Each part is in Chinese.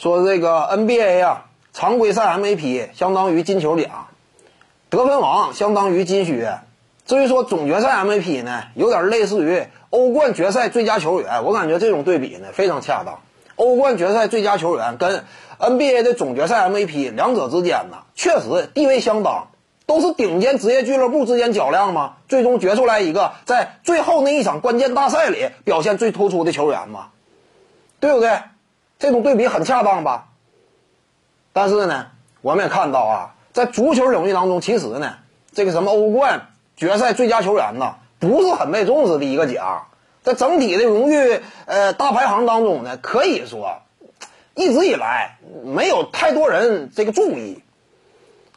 说这个 NBA 啊，常规赛 MVP 相当于金球奖，得分王相当于金靴。至于说总决赛 MVP 呢，有点类似于欧冠决赛最佳球员。我感觉这种对比呢非常恰当。欧冠决赛最佳球员跟 NBA 的总决赛 MVP 两者之间呢，确实地位相当。都是顶尖职业俱乐部之间较量嘛？最终决出来一个在最后那一场关键大赛里表现最突出的球员嘛？对不对？这种对比很恰当吧？但是呢，我们也看到啊，在足球领域当中，其实呢，这个什么欧冠决赛最佳球员呢，不是很被重视的一个奖，在整体的荣誉呃大排行当中呢，可以说一直以来没有太多人这个注意。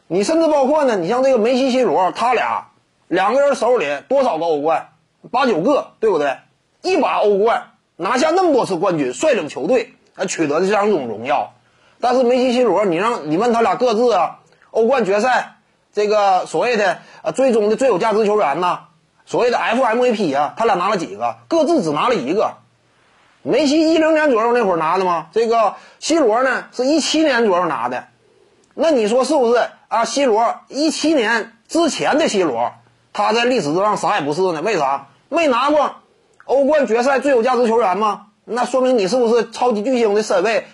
你甚至包括呢，你像这个梅西、C 罗，他俩两个人手里多少个欧冠？八九个，对不对？一把欧冠拿下那么多次冠军，率领球队啊取得的这样一种荣耀。但是梅西、C 罗，你让你问他俩各自啊，欧冠决赛这个所谓的啊最终的最有价值球员呢，所谓的 FMVP 啊，他俩拿了几个？各自只拿了一个。梅西一零年左右那会儿拿的吗？这个 C 罗呢，是一七年左右拿的。那你说是不是啊？C 罗一七年之前的 C 罗，他在历史上啥也不是呢？为啥没拿过欧冠决赛最有价值球员吗？那说明你是不是超级巨星的身位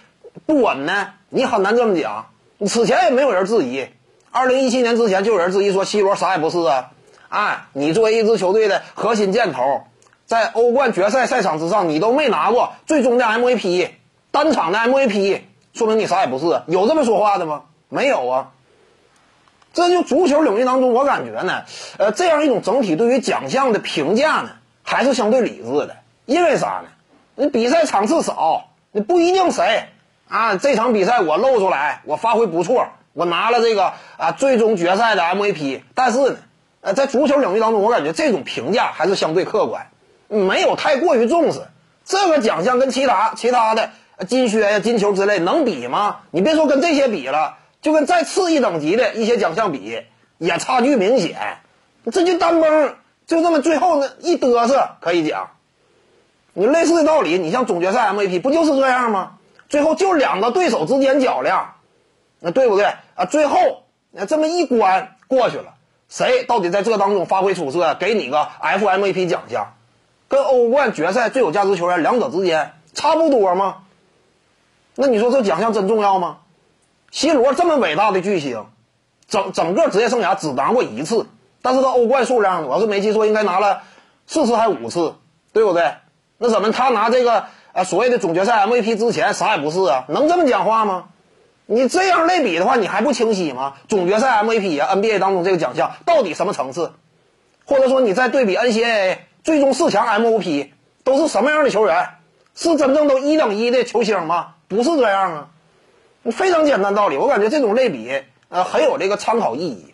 不稳呢？你很难这么讲。此前也没有人质疑，二零一七年之前就有人质疑说 C 罗啥也不是啊。哎，你作为一支球队的核心箭头，在欧冠决赛赛场之上你都没拿过最终的 MVP，单场的 MVP，说明你啥也不是。有这么说话的吗？没有啊，这就足球领域当中，我感觉呢，呃，这样一种整体对于奖项的评价呢，还是相对理智的。因为啥呢？你比赛场次少，你不一定谁啊，这场比赛我露出来，我发挥不错，我拿了这个啊最终决赛的 MVP。但是呢，呃，在足球领域当中，我感觉这种评价还是相对客观，没有太过于重视这个奖项跟其他其他的金靴呀、金球之类能比吗？你别说跟这些比了。就跟再次一等级的一些奖项比，也差距明显。这就单崩，就这么最后那一嘚瑟可以讲。你类似的道理，你像总决赛 MVP 不就是这样吗？最后就两个对手之间较量，那对不对啊？最后那这么一关过去了，谁到底在这当中发挥出色，给你个 FMVP 奖项，跟欧冠决赛最有价值球员两者之间差不多吗？那你说这奖项真重要吗？C 罗这么伟大的巨星，整整个职业生涯只拿过一次，但是他欧冠数量，我是没记错，应该拿了四次还五次，对不对？那怎么他拿这个呃所谓的总决赛 MVP 之前啥也不是啊？能这么讲话吗？你这样类比的话，你还不清晰吗？总决赛 MVP 啊，NBA 当中这个奖项到底什么层次？或者说你再对比 NCAA 最终四强 MVP 都是什么样的球员？是真正都一等一的球星吗？不是这样啊。非常简单道理，我感觉这种类比，呃，很有这个参考意义。